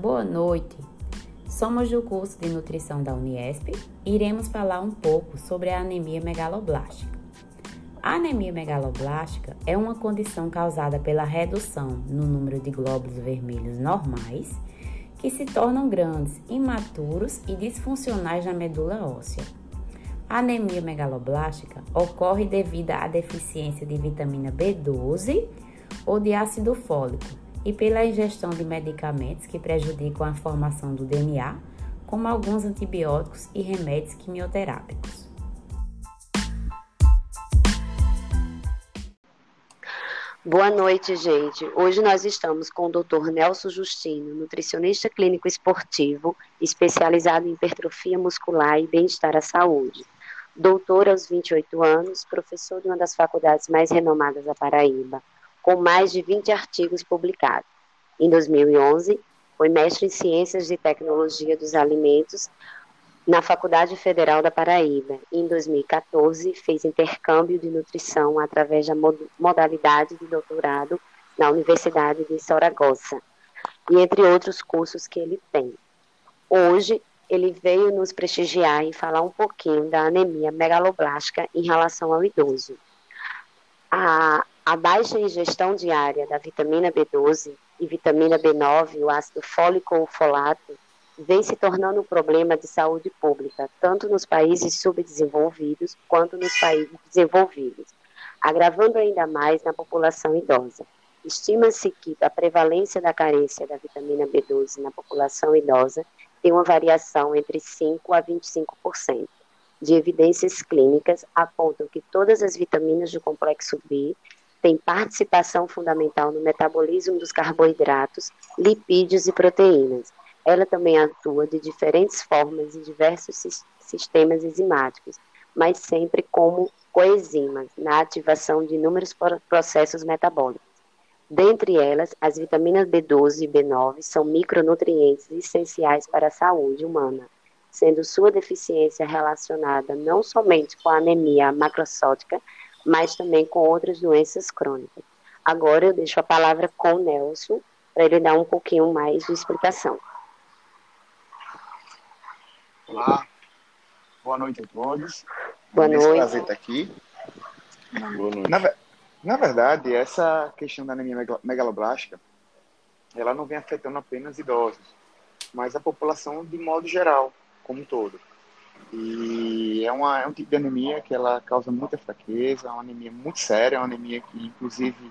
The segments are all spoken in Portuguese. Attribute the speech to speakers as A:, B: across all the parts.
A: Boa noite. Somos do curso de nutrição da Uniesp e iremos falar um pouco sobre a anemia megaloblástica. A anemia megaloblástica é uma condição causada pela redução no número de glóbulos vermelhos normais, que se tornam grandes, imaturos e disfuncionais na medula óssea. A anemia megaloblástica ocorre devido à deficiência de vitamina B12 ou de ácido fólico e pela ingestão de medicamentos que prejudicam a formação do DNA, como alguns antibióticos e remédios quimioterápicos.
B: Boa noite, gente. Hoje nós estamos com o Dr. Nelson Justino, nutricionista clínico esportivo, especializado em hipertrofia muscular e bem-estar à saúde. Doutor aos 28 anos, professor de uma das faculdades mais renomadas da Paraíba, com mais de 20 artigos publicados. Em 2011, foi mestre em Ciências e Tecnologia dos Alimentos na Faculdade Federal da Paraíba. Em 2014, fez intercâmbio de nutrição através da modalidade de doutorado na Universidade de Saragossa, e entre outros cursos que ele tem. Hoje, ele veio nos prestigiar e falar um pouquinho da anemia megaloblástica em relação ao idoso. A, a baixa ingestão diária da vitamina B12 e vitamina B9, o ácido fólico ou folato, vem se tornando um problema de saúde pública, tanto nos países subdesenvolvidos quanto nos países desenvolvidos, agravando ainda mais na população idosa. Estima-se que a prevalência da carência da vitamina B12 na população idosa tem uma variação entre 5 a 25%. De evidências clínicas apontam que todas as vitaminas do complexo B têm participação fundamental no metabolismo dos carboidratos, lipídios e proteínas, ela também atua de diferentes formas em diversos sistemas enzimáticos, mas sempre como coenzimas, na ativação de inúmeros processos metabólicos. Dentre elas, as vitaminas B12 e B9 são micronutrientes essenciais para a saúde humana, sendo sua deficiência relacionada não somente com a anemia macrosótica, mas também com outras doenças crônicas. Agora eu deixo a palavra com o Nelson, para ele dar um pouquinho mais de explicação.
C: Olá, boa noite a todos.
B: Boa
C: é
B: noite.
C: um prazer estar aqui. Boa noite. Na, na, verdade, essa questão da anemia megaloblástica, ela não vem afetando apenas idosos, mas a população de modo geral, como um todo. E é, uma, é um tipo de anemia que ela causa muita fraqueza, é uma anemia muito séria, é uma anemia que, inclusive,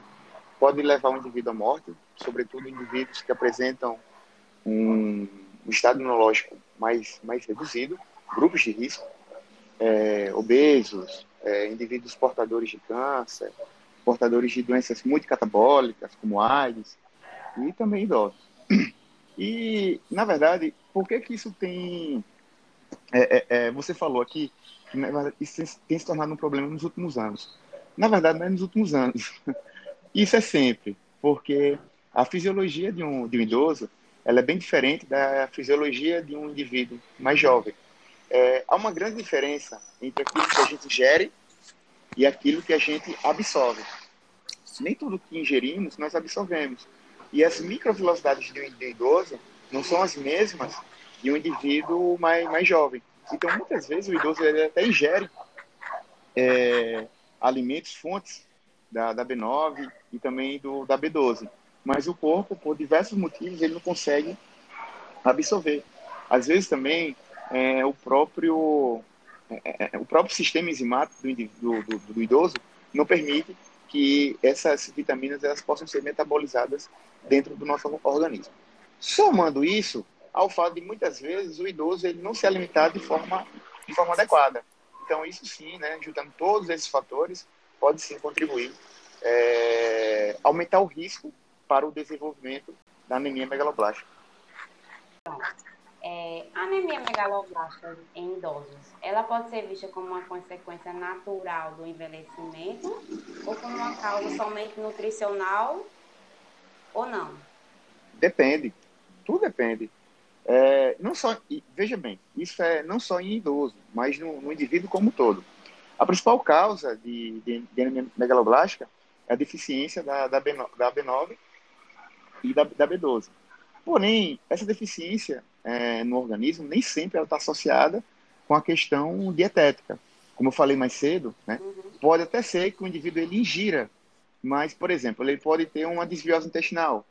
C: pode levar o indivíduo à morte, sobretudo indivíduos que apresentam um, um estado imunológico mais, mais reduzido, grupos de risco, é, obesos, é, indivíduos portadores de câncer, portadores de doenças multicatabólicas, como AIDS, e também idosos. E, na verdade, por que que isso tem... É, é, é você falou aqui que isso tem se tornado um problema nos últimos anos. Na verdade, não é nos últimos anos. Isso é sempre, porque a fisiologia de um, de um idoso ela é bem diferente da fisiologia de um indivíduo mais jovem. É, há uma grande diferença entre aquilo que a gente ingere e aquilo que a gente absorve. Nem tudo que ingerimos nós absorvemos. E as microvelocidades de um idoso não são as mesmas de um indivíduo mais, mais jovem. Então, muitas vezes, o idoso ele até ingere é, alimentos, fontes da, da B9 e também do, da B12 mas o corpo, por diversos motivos, ele não consegue absorver. Às vezes também é, o próprio é, é, é o próprio sistema enzimático do, do, do, do, idoso não permite que essas vitaminas elas possam ser metabolizadas dentro do nosso organismo. Somando isso ao fato de muitas vezes o idoso ele não se alimentar de forma de forma adequada. Então isso sim, né, juntando todos esses fatores, pode sim contribuir é, aumentar o risco para o desenvolvimento da anemia megaloblástica.
A: É, a anemia megaloblástica em idosos, ela pode ser vista como uma consequência natural do envelhecimento ou como uma causa somente nutricional ou não?
C: Depende, tudo depende. É, não só, veja bem, isso é não só em idoso, mas no, no indivíduo como um todo. A principal causa de, de, de megaloblástica é a deficiência da, da, B9, da B9 e da, da B12. Porém, essa deficiência é, no organismo nem sempre está associada com a questão dietética. Como eu falei mais cedo, né, pode até ser que o indivíduo ele ingira, mas, por exemplo, ele pode ter uma desbiose intestinal,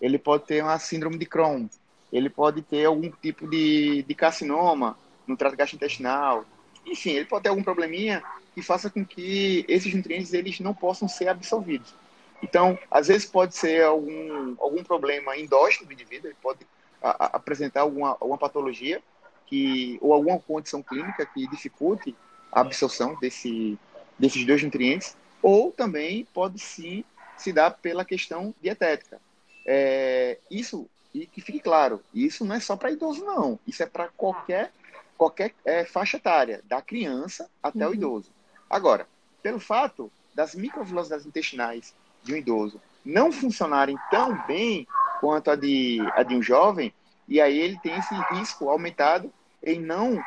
C: ele pode ter uma síndrome de Crohn, ele pode ter algum tipo de, de carcinoma no trato gastrointestinal, enfim, ele pode ter algum probleminha que faça com que esses nutrientes eles não possam ser absorvidos. Então, às vezes pode ser algum, algum problema endógeno do indivíduo, ele pode a, a, apresentar alguma, alguma patologia que, ou alguma condição clínica que dificulte a absorção desse, desses dois nutrientes, ou também pode sim se dar pela questão dietética. É, isso, e que fique claro, isso não é só para idoso, não. Isso é para qualquer, qualquer é, faixa etária, da criança até uhum. o idoso. Agora, pelo fato das microvelocidades intestinais de um idoso não funcionarem tão bem quanto a de, a de um jovem, e aí ele tem esse risco aumentado em não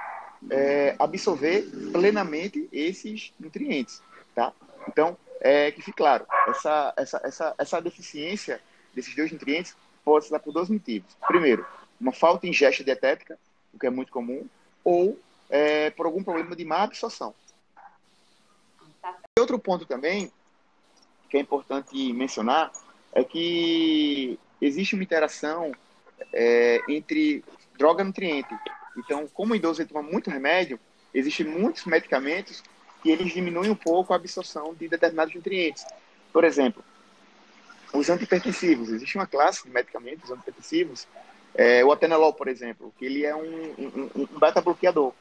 C: é, absorver plenamente esses nutrientes, tá? Então, é, que fique claro, essa, essa, essa, essa deficiência desses dois nutrientes pode se dar por dois motivos. Primeiro, uma falta de ingesta dietética, o que é muito comum, ou é, por algum problema de má absorção. Outro ponto também que é importante mencionar é que existe uma interação é, entre droga e nutriente. Então, como o idoso toma muito remédio, existem muitos medicamentos que eles diminuem um pouco a absorção de determinados nutrientes. Por exemplo, os antipertensivos. Existe uma classe de medicamentos antipertensivos, é, o atenolol, por exemplo, que ele é um, um, um beta-bloqueador.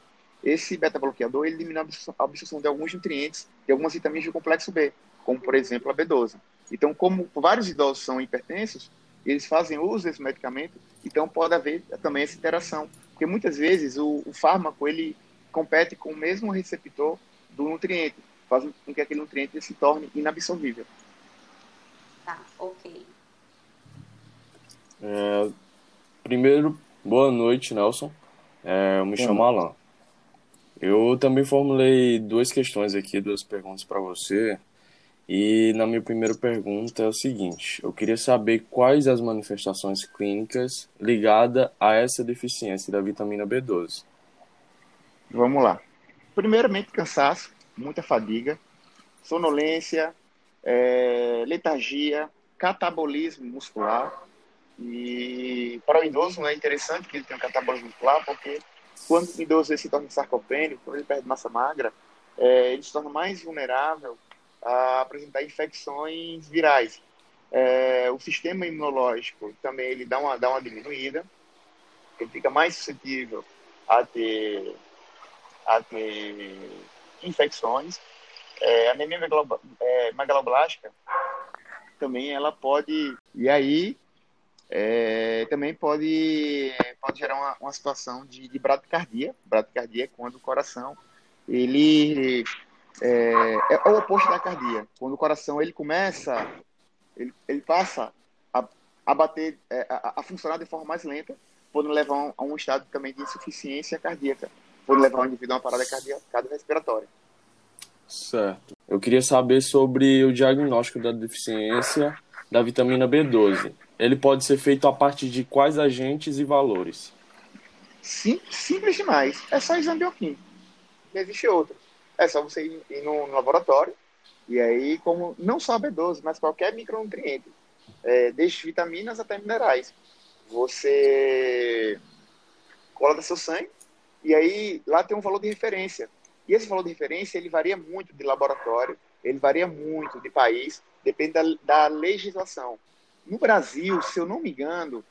C: Esse beta-bloqueador ele diminui a absorção de alguns nutrientes, de algumas vitaminas do complexo B como por exemplo a B12. Então, como vários idosos são hipertensos, eles fazem uso desse medicamento, então pode haver também essa interação, porque muitas vezes o, o fármaco ele compete com o mesmo receptor do nutriente, faz com que aquele nutriente se torne inabsorvível.
A: Tá, ok.
D: É, primeiro, boa noite, Nelson. É, eu me chamo Alan. Eu também formulei duas questões aqui, duas perguntas para você. E na minha primeira pergunta é o seguinte: eu queria saber quais as manifestações clínicas ligadas a essa deficiência da vitamina B12.
C: Vamos lá. Primeiramente, cansaço, muita fadiga, sonolência, é, letargia, catabolismo muscular. E para o idoso é interessante que ele tenha um catabolismo muscular, porque quando o idoso se torna sarcopênico, quando ele perde massa magra, é, ele se torna mais vulnerável a apresentar infecções virais. É, o sistema imunológico também ele dá uma, dá uma diminuída, ele fica mais suscetível a ter, a ter infecções. É, anemia é, megaloblástica também ela pode, e aí é, também pode, pode gerar uma, uma situação de, de bradicardia. Bradicardia é quando o coração ele é, é o oposto da cardia. Quando o coração ele começa, ele, ele passa a, a bater, é, a, a, funcionar de forma mais lenta, podendo levar a um, estado também de insuficiência cardíaca, podendo levar o indivíduo a uma parada cardíaca respiratória.
D: Certo. Eu queria saber sobre o diagnóstico da deficiência da vitamina B12. Ele pode ser feito a partir de quais agentes e valores?
C: Sim, simples demais. É só exame bioquímico. Não existe outro é só você ir, no, laboratório e aí, como não só B12, mas qualquer micronutriente, é, desde vitaminas até minerais, você coleta seu sangue e aí lá tem um valor de referência. E esse valor de referência ele varia muito de laboratório, ele varia muito de país, depende da, da legislação. No Brasil, se eu não me engano,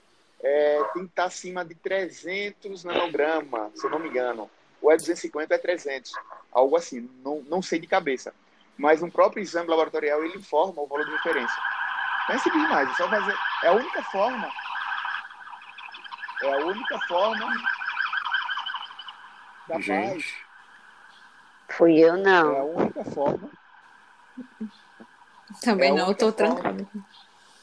C: é, tem que estar acima de 300 nanogramas, se eu não me engano ou é 250 ou é 300, algo assim, não, não sei de cabeça. Mas um próprio exame laboratorial ele informa o valor de referência. Não é simples demais, é só fazer. É a única forma. É a única forma da Gente.
B: Fui eu, não.
C: É a única forma.
A: Também é não, estou trancado.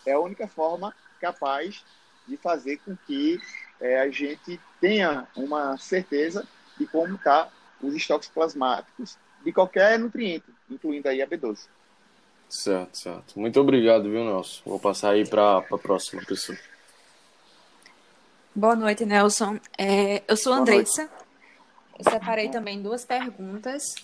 C: É a única forma capaz de fazer com que é, a gente tenha uma certeza de como está os estoques plasmáticos de qualquer nutriente, incluindo aí a B12.
D: Certo, certo. Muito obrigado, viu, Nelson? Vou passar aí para a próxima pessoa.
E: Boa noite, Nelson. É, eu sou Andressa. Eu separei também duas perguntas,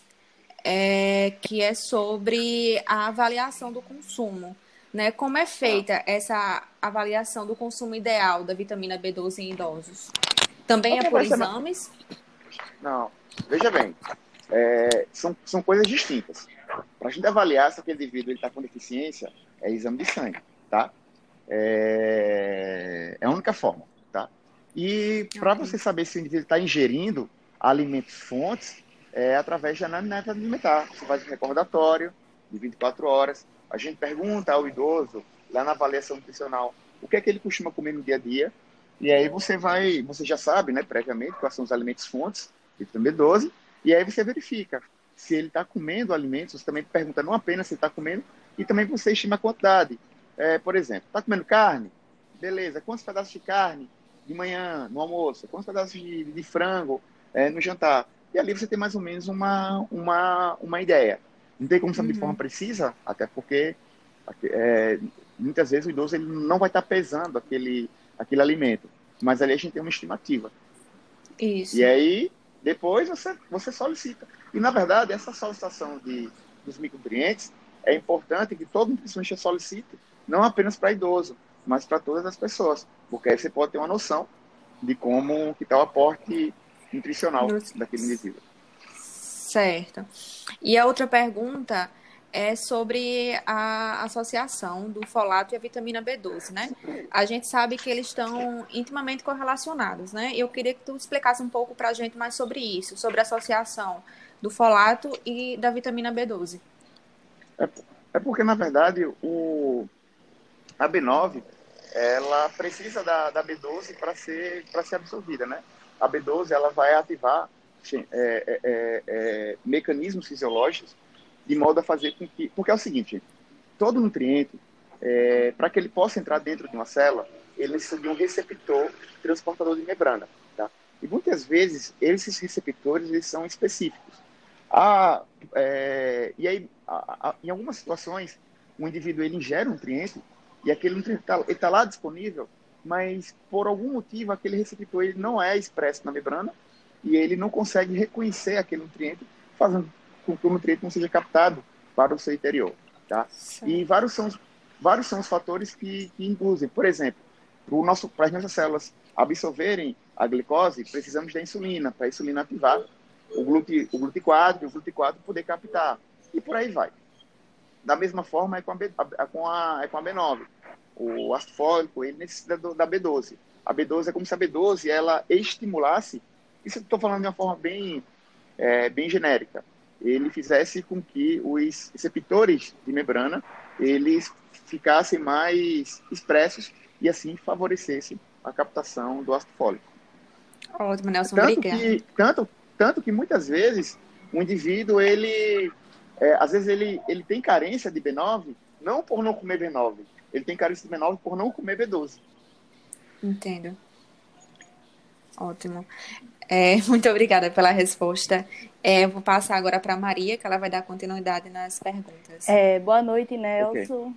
E: é, que é sobre a avaliação do consumo. Né? Como é feita essa avaliação do consumo ideal da vitamina B12 em idosos? Também é por exames?
C: Não, veja bem, é, são, são coisas distintas. Para a gente avaliar se aquele indivíduo está com deficiência, é exame de sangue, tá? É, é a única forma, tá? E para você saber se o indivíduo está ingerindo alimentos fontes, é através da anamnese alimentar. Você faz um recordatório de 24 horas. A gente pergunta ao idoso, lá na avaliação nutricional, o que é que ele costuma comer no dia a dia. E aí você vai, você já sabe, né, previamente, quais são os alimentos fontes vitamina B12, e aí você verifica se ele está comendo alimentos, você também pergunta não apenas se está comendo, e também você estima a quantidade. É, por exemplo, está comendo carne? Beleza, quantos pedaços de carne de manhã, no almoço? Quantos pedaços de, de frango é, no jantar? E ali você tem mais ou menos uma, uma, uma ideia. Não tem como saber uhum. de forma precisa, até porque é, muitas vezes o idoso ele não vai estar pesando aquele, aquele alimento, mas ali a gente tem uma estimativa.
E: Isso.
C: E aí, depois você, você solicita. E, na verdade, essa solicitação de, dos micronutrientes é importante que todo nutricionista solicite, não apenas para idoso, mas para todas as pessoas, porque aí você pode ter uma noção de como que está o aporte nutricional daquele indivíduo.
E: Certo. E a outra pergunta é sobre a associação do folato e a vitamina B12, né? A gente sabe que eles estão intimamente correlacionados, né? Eu queria que tu explicasse um pouco para a gente mais sobre isso, sobre a associação do folato e da vitamina B12.
C: É, é porque, na verdade, o, a B9 ela precisa da, da B12 para ser, ser absorvida, né? A B12 ela vai ativar é, é, é, é, mecanismos fisiológicos de modo a fazer com que. Porque é o seguinte: todo nutriente, é, para que ele possa entrar dentro de uma célula, ele precisa de um receptor transportador de membrana. Tá? E muitas vezes, esses receptores eles são específicos. Ah, é, e aí, a, a, em algumas situações, o indivíduo ele ingere um nutriente e aquele nutriente está tá lá disponível, mas por algum motivo aquele receptor ele não é expresso na membrana e ele não consegue reconhecer aquele nutriente, fazendo com que o nutriente não seja captado para o seu interior. Tá? E vários são, os, vários são os fatores que, que induzem. Por exemplo, para as nossas células absorverem a glicose, precisamos da insulina, para a insulina ativar o, glute, o GLUT4 e o GLUT4 poder captar. E por aí vai. Da mesma forma é com a, B, a, com a, é com a B9. O ácido fólico, ele necessita do, da B12. A B12 é como se a B12 ela estimulasse, isso eu estou falando de uma forma bem, é, bem genérica, ele fizesse com que os receptores de membrana eles ficassem mais expressos e assim favorecesse a captação do ácido fólico.
E: Ótimo, Nelson,
C: tanto Que, tanto, tanto que muitas vezes o indivíduo, ele, é, às vezes ele, ele tem carência de B9, não por não comer B9, ele tem carência de B9 por não comer B12.
E: Entendo. Ótimo. É, muito obrigada pela resposta. É, vou passar agora para a Maria, que ela vai dar continuidade nas perguntas.
F: É, boa noite, Nelson. Okay.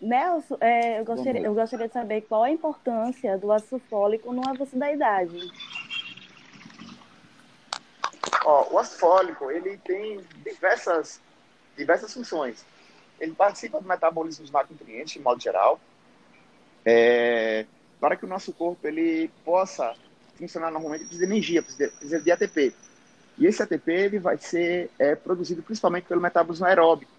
F: Nelson, é, eu, gostaria, eu gostaria de saber qual a importância do ácido fólico no avanço da idade.
C: Ó, o ácido fólico ele tem diversas, diversas funções. Ele participa do metabolismo dos macronutrientes, de modo geral, é, para que o nosso corpo ele possa funcionar normalmente, precisa de energia, precisa de ATP. E esse ATP ele vai ser é, produzido principalmente pelo metabolismo aeróbico.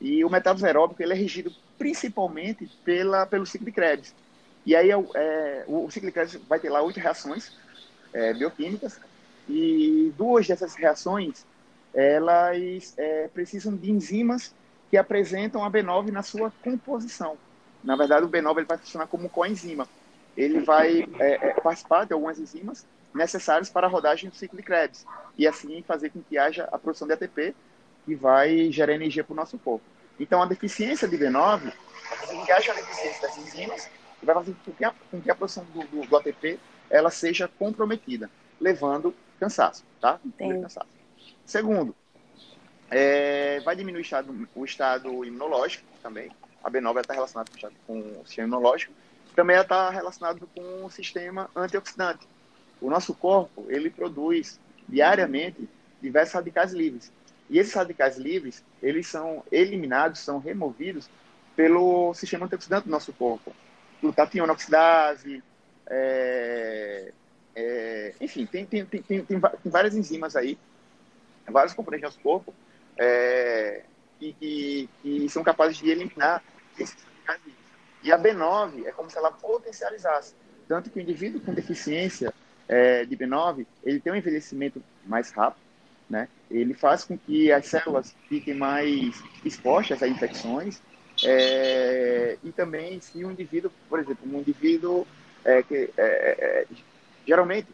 C: E o metabolismo aeróbico ele é regido principalmente pela, pelo ciclo de Krebs. E aí é, é o, ciclo de Krebs vai ter lá oito reações é, bioquímicas e duas dessas reações elas é, precisam de enzimas que apresentam a B9 na sua composição. Na verdade, o B9 ele vai funcionar como coenzima ele vai é, é, participar de algumas enzimas necessárias para a rodagem do ciclo de Krebs e assim fazer com que haja a produção de ATP que vai gerar energia para o nosso corpo. Então, a deficiência de B9 vai fazer com que haja a deficiência das enzimas vai fazer com que a, com que a produção do, do, do, ATP ela seja comprometida, levando cansaço, tá? Cansaço. Segundo, é, vai diminuir o estado, o estado imunológico também. A B9 está relacionada com o, com o sistema imunológico também está relacionado com o sistema antioxidante. O nosso corpo, ele produz diariamente diversos radicais livres. E esses radicais livres, eles são eliminados, são removidos pelo sistema antioxidante do nosso corpo. Glutationa oxidase, é, é, enfim, tem, tem, tem, tem várias enzimas aí, vários componentes do nosso corpo é, que, que, são capazes de eliminar esses radicais livres. E a B9 é como se ela potencializasse. Tanto que o indivíduo com deficiência é, de B9, ele tem um envelhecimento mais rápido, né? Ele faz com que as células fiquem mais expostas a infecções é, e também se um indivíduo, por exemplo, um indivíduo é, que é, é, geralmente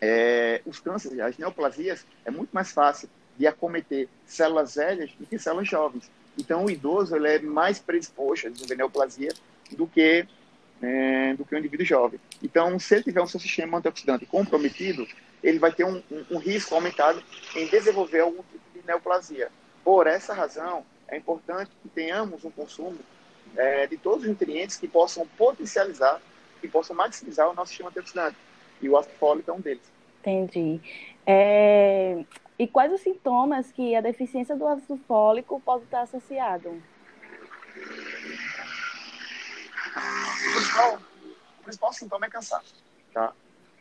C: é, os cânceres, as neoplasias, é muito mais fácil de acometer células velhas do que células jovens. Então, o idoso ele é mais predisposto a desenvolver neoplasia do que é, do que o indivíduo jovem. Então, se ele tiver um seu sistema antioxidante comprometido, ele vai ter um, um, um risco aumentado em desenvolver algum tipo de neoplasia. Por essa razão, é importante que tenhamos um consumo é, de todos os nutrientes que possam potencializar, que possam maximizar o nosso sistema antioxidante. E o ácido fólico é um deles.
F: Entendi. É... E quais os sintomas que a deficiência do ácido fólico pode estar associado?
C: O principal, o principal sintoma é cansaço, tá?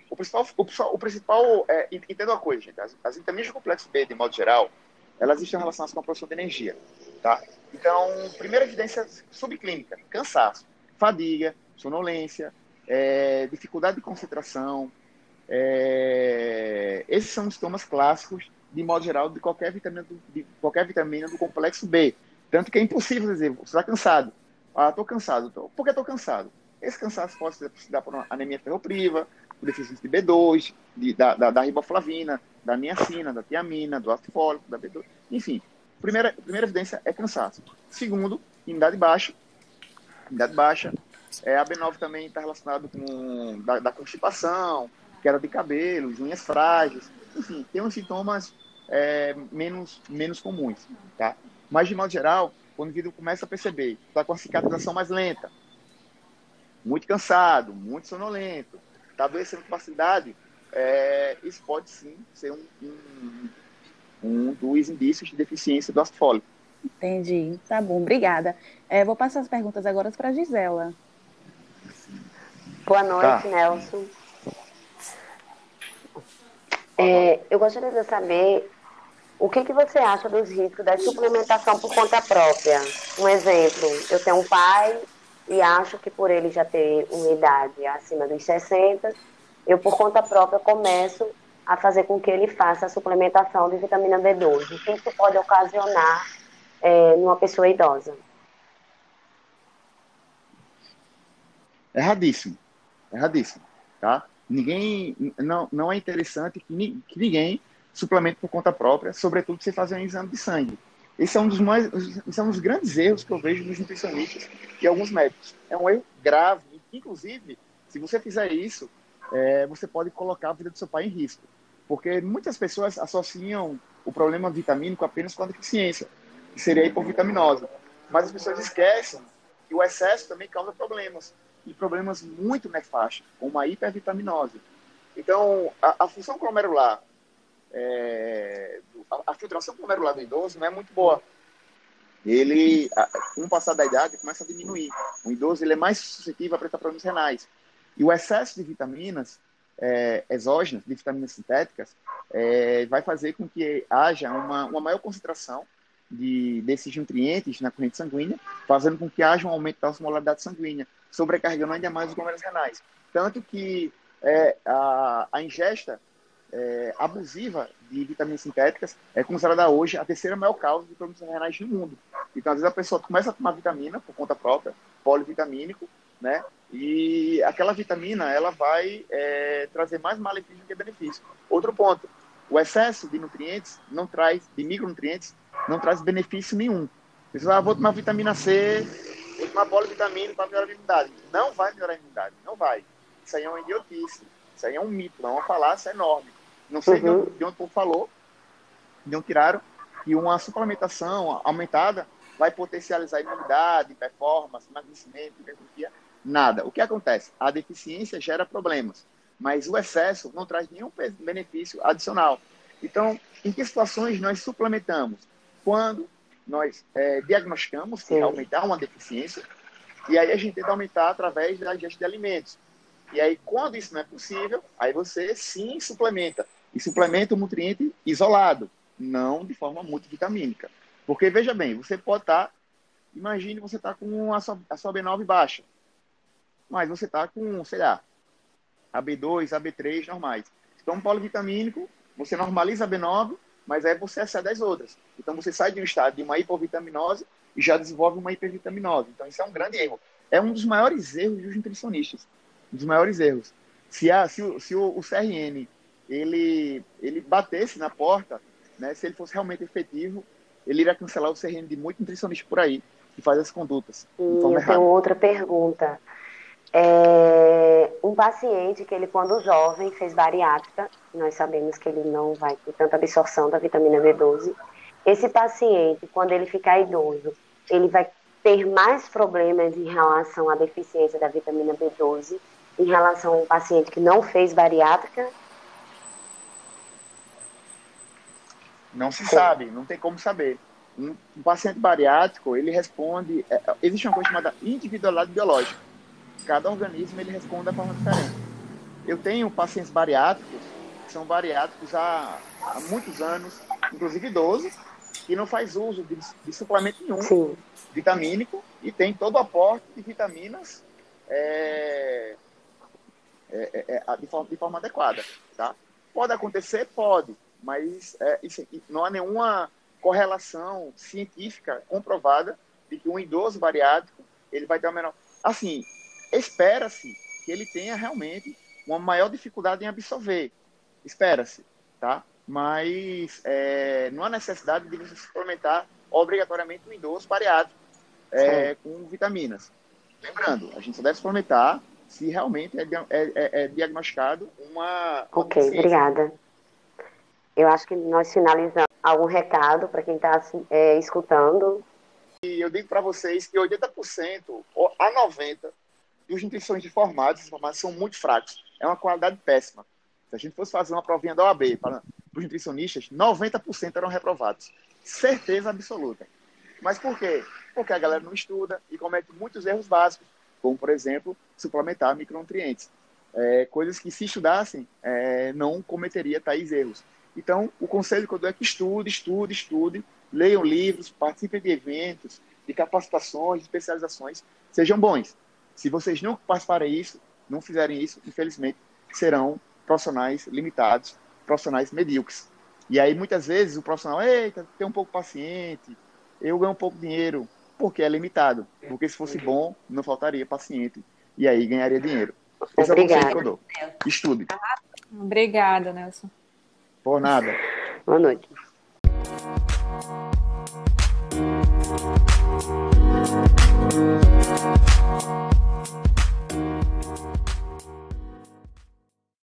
C: O principal, o, o principal é, entenda uma coisa, gente, as, as vitaminas do complexo B, de modo geral, elas estão relacionadas com a produção de energia, tá? Então, primeira evidência subclínica, cansaço, fadiga, sonolência, é, dificuldade de concentração, é, esses são os sintomas clássicos, de modo geral, de qualquer vitamina do, de qualquer vitamina do complexo B. Tanto que é impossível dizer, você está cansado. Ah, estou cansado. Tô. Por que estou cansado? Esse cansaço pode ser dar por anemia ferropriva, por deficiência de B2, de, da, da, da, riboflavina, da niacina, da tiamina, do ácido fólico, da B2. Enfim, primeira, primeira evidência é cansaço. Segundo, imunidade baixa. Imunidade baixa. É, a B9 também está relacionado com da, da, constipação, queda de cabelos, unhas frágeis. Enfim, tem uns sintomas é, menos, menos comuns, tá? Mas, de modo geral, quando o indivíduo começa a perceber está com a cicatrização mais lenta, muito cansado, muito sonolento, está adoecendo com facilidade, é, isso pode sim ser um, um, um, dos indícios de deficiência do ácido fólico.
F: Entendi. Tá bom, obrigada. É, vou passar as perguntas agora para a Gisela.
B: Boa noite, tá. Nelson. É, eu gostaria de saber o que, que você acha dos riscos da suplementação por conta própria? Um exemplo, eu tenho um pai e acho que por ele já ter uma idade acima dos 60, eu por conta própria começo a fazer com que ele faça a suplementação de vitamina B12. O que isso pode ocasionar é, numa pessoa idosa?
C: Erradíssimo. Erradíssimo. Tá? Ninguém, não, não é interessante que, que ninguém suplemento por conta própria, sobretudo se fazer um exame de sangue. Esse é um dos mais, esse é um dos grandes erros que eu vejo nos nutricionistas e alguns médicos. É um erro grave. Inclusive, se você fizer isso, é, você pode colocar a vida do seu pai em risco. Porque muitas pessoas associam o problema vitamínico apenas com a deficiência, que seria a hipovitaminose. Mas as pessoas esquecem que o excesso também causa problemas, e problemas muito nefastos, como a hipervitaminose. Então, a, a função glomerular é, a, a, filtração glomerular do idoso não é muito boa. Ele, com o passar da idade, começa a diminuir. O idoso ele é mais suscetível a apresentar problemas renais. E o excesso de vitaminas é, exógenas, de vitaminas sintéticas, é, vai fazer com que haja uma, uma maior concentração de, desses nutrientes na corrente sanguínea, fazendo com que haja um aumento da osmolaridade sanguínea, sobrecarregando ainda mais os glomerulos renais. Tanto que é, a, a ingesta é, abusiva de vitaminas sintéticas é considerada hoje a terceira maior causa de problemas renais no mundo. Então, às vezes a pessoa começa a tomar vitamina por conta própria, polivitamínico, né? E aquela vitamina, ela vai é, trazer mais malefício do que benefício. Outro ponto, o excesso de nutrientes não traz, de micronutrientes, não traz benefício nenhum. Pessoal, ah, vou tomar vitamina C, vou tomar polivitamina para melhorar a imunidade. Não vai melhorar a imunidade, não vai. Isso aí é uma idiotice. Isso aí é um mito, é uma falácia enorme. Não sei uhum. de, onde, o povo falou, de onde tiraram, que uma suplementação aumentada vai potencializar a imunidade, performance, emagrecimento, hipertrofia. Nada. O que acontece? A deficiência gera problemas, mas o excesso não traz nenhum benefício adicional. Então, em que situações nós suplementamos? Quando nós é, diagnosticamos que realmente há uma deficiência, e aí a gente tenta aumentar através da ingesta de alimentos. E aí, quando isso não é possível, aí você sim suplementa. E suplementa o nutriente isolado, não de forma multivitamínica. Porque, veja bem, você pode estar, tá, imagine você está com a sua, a sua B9 baixa, mas você está com, sei lá, a B2, a B3 normais. Então, polivitamínico, você normaliza a B9, mas aí você excede as outras. Então, você sai de um estado de uma hipovitaminose e já desenvolve uma hipervitaminose. Então, isso é um grande erro. É um dos maiores erros dos nutricionistas. Um dos maiores erros. Se, a, se, o, se o, o CRN ele, ele batesse na porta, né, se ele fosse realmente efetivo, ele iria cancelar o CRM de muito nutricionista por aí que faz as condutas.
B: E eu errada. tenho outra pergunta. É, um paciente que ele, quando jovem, fez bariátrica, nós sabemos que ele não vai ter tanta absorção da vitamina B12. Esse paciente, quando ele ficar idoso, ele vai ter mais problemas em relação à deficiência da vitamina B12 em relação a um paciente que não fez bariátrica
C: Não se sabe, não tem como saber. Um, um paciente bariátrico, ele responde. É, existe uma coisa chamada individualidade biológica. Cada organismo ele responde de forma diferente. Eu tenho pacientes bariátricos, que são bariátricos há, há muitos anos, inclusive idosos, que não faz uso de, de suplemento nenhum Sim. vitamínico e tem todo o aporte de vitaminas é, é, é, é de, forma, de forma adequada. Tá? Pode acontecer? Pode mas é, isso, não há nenhuma correlação científica comprovada de que um idoso bariátrico ele vai ter uma menor. Assim, espera-se que ele tenha realmente uma maior dificuldade em absorver. Espera-se, tá? Mas é, não há necessidade de você suplementar obrigatoriamente um idoso bariátrico é, com vitaminas. Lembrando, a gente só deve suplementar se realmente é, é, é, é diagnosticado uma.
B: Ok, obrigada. Eu acho que nós finalizamos algum recado para quem está é, escutando.
C: E eu digo para vocês que 80% a 90% dos nutricionistas formados, formados são muito fracos. É uma qualidade péssima. Se a gente fosse fazer uma provinha da OAB para os nutricionistas, 90% eram reprovados. Certeza absoluta. Mas por quê? Porque a galera não estuda e comete muitos erros básicos, como, por exemplo, suplementar micronutrientes. É, coisas que, se estudassem, é, não cometeria tais erros. Então, o conselho que eu dou é que estude, estude, estude, leiam livros, participem de eventos, de capacitações, de especializações, sejam bons. Se vocês não participarem isso, não fizerem isso, infelizmente, serão profissionais limitados, profissionais medíocres. E aí, muitas vezes, o profissional, eita, tem um pouco paciente, eu ganho um pouco de dinheiro, porque é limitado. Porque se fosse bom, não faltaria paciente, e aí ganharia dinheiro. Esse Obrigada. é o conselho que eu dou. Estude.
E: Obrigada, Nelson.
C: Por nada.
B: Boa noite.